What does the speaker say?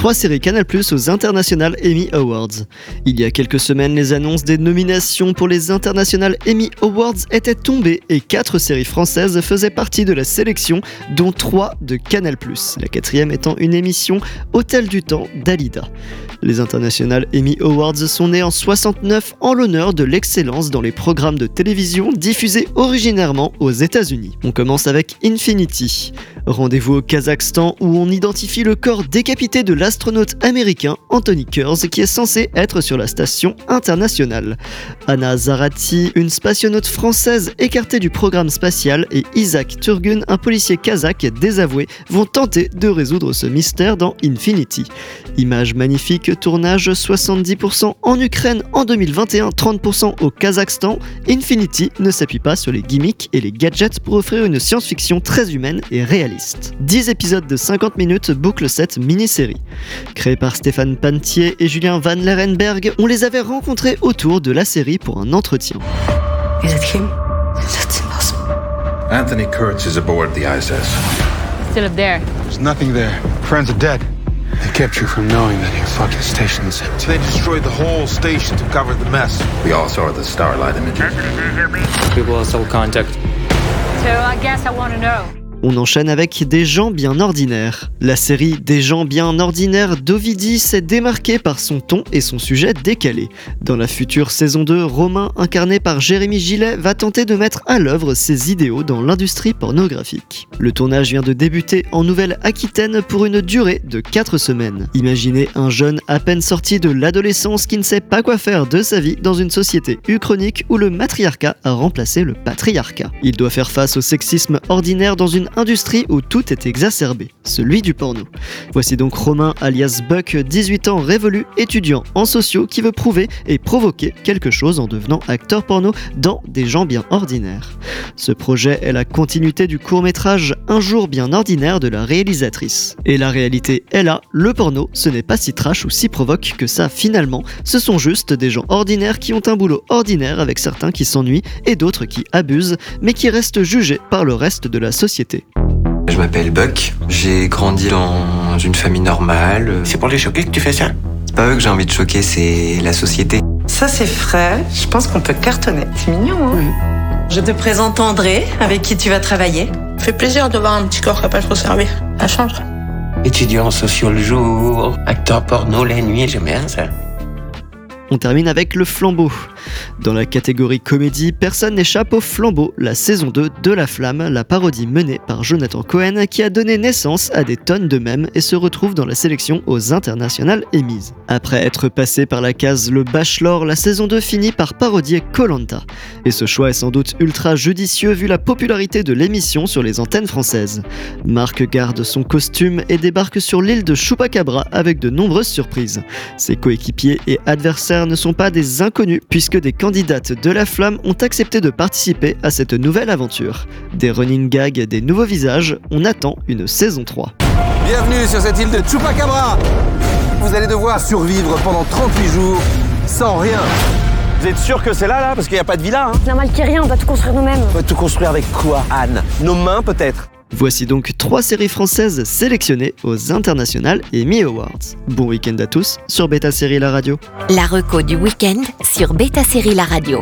Trois séries Canal aux International Emmy Awards. Il y a quelques semaines, les annonces des nominations pour les International Emmy Awards étaient tombées et quatre séries françaises faisaient partie de la sélection, dont trois de Canal. La quatrième étant une émission Hôtel du Temps d'Alida. Les International Emmy Awards sont nés en 69 en l'honneur de l'excellence dans les programmes de télévision diffusés originairement aux États-Unis. On commence avec Infinity. Rendez-vous au Kazakhstan où on identifie le corps décapité de l'astronaute américain Anthony Kurz qui est censé être sur la station internationale. Anna Zarati, une spationaute française écartée du programme spatial, et Isaac Turgun, un policier kazakh désavoué, vont tenter de résoudre ce mystère dans Infinity. Image magnifique tournage 70% en Ukraine en 2021, 30% au Kazakhstan, Infinity ne s'appuie pas sur les gimmicks et les gadgets pour offrir une science-fiction très humaine et réaliste. 10 épisodes de 50 minutes bouclent cette mini-série. Créée par Stéphane Pantier et Julien Van Lerenberg, on les avait rencontrés autour de la série pour un entretien. Is it him? That's impossible. Anthony Kurtz is aboard the ISS. Still up there. There's nothing there. Friends are dead. They kept you from knowing that your fucking station is empty. They destroyed the whole station to cover the mess. We all saw the starlight images. We lost all contact. So I guess I want to know. On enchaîne avec Des gens bien ordinaires. La série Des gens bien ordinaires d'Ovidie s'est démarquée par son ton et son sujet décalé. Dans la future saison 2, Romain, incarné par Jérémy Gillet, va tenter de mettre à l'œuvre ses idéaux dans l'industrie pornographique. Le tournage vient de débuter en Nouvelle-Aquitaine pour une durée de 4 semaines. Imaginez un jeune à peine sorti de l'adolescence qui ne sait pas quoi faire de sa vie dans une société uchronique où le matriarcat a remplacé le patriarcat. Il doit faire face au sexisme ordinaire dans une industrie où tout est exacerbé, celui du porno. Voici donc Romain alias Buck, 18 ans révolu, étudiant en sociaux qui veut prouver et provoquer quelque chose en devenant acteur porno dans Des gens bien ordinaires. Ce projet est la continuité du court-métrage Un jour bien ordinaire de la réalisatrice. Et la réalité est là, le porno, ce n'est pas si trash ou si provoque que ça finalement, ce sont juste des gens ordinaires qui ont un boulot ordinaire avec certains qui s'ennuient et d'autres qui abusent, mais qui restent jugés par le reste de la société. Je m'appelle Buck, j'ai grandi dans une famille normale. C'est pour les choquer que tu fais ça? C'est pas eux que j'ai envie de choquer, c'est la société. Ça, c'est frais. Je pense qu'on peut cartonner. C'est mignon, hein? Je te présente André, avec qui tu vas travailler. Fait plaisir de voir un petit corps qui a pas trop servi. Ça change. Étudiant en socio le jour, acteur porno la nuit, j'aime bien ça. On termine avec le flambeau. Dans la catégorie comédie, personne n'échappe au flambeau, la saison 2 de La Flamme, la parodie menée par Jonathan Cohen qui a donné naissance à des tonnes de mèmes et se retrouve dans la sélection aux internationales émises. Après être passé par la case Le Bachelor, la saison 2 finit par parodier Colanta. Et ce choix est sans doute ultra judicieux vu la popularité de l'émission sur les antennes françaises. Marc garde son costume et débarque sur l'île de Chupacabra avec de nombreuses surprises. Ses coéquipiers et adversaires ne sont pas des inconnus puisque des candidates de la flamme ont accepté de participer à cette nouvelle aventure. Des running gags, des nouveaux visages, on attend une saison 3. Bienvenue sur cette île de Chupacabra Vous allez devoir survivre pendant 38 jours sans rien. Vous êtes sûr que c'est là, là? Parce qu'il n'y a pas de villa, hein ait rien, on doit tout construire nous-mêmes. On va tout construire avec quoi, Anne? Nos mains, peut-être? Voici donc trois séries françaises sélectionnées aux International Emmy Awards. Bon week-end à tous sur Beta Série La Radio. La reco du week-end sur Beta Série La Radio.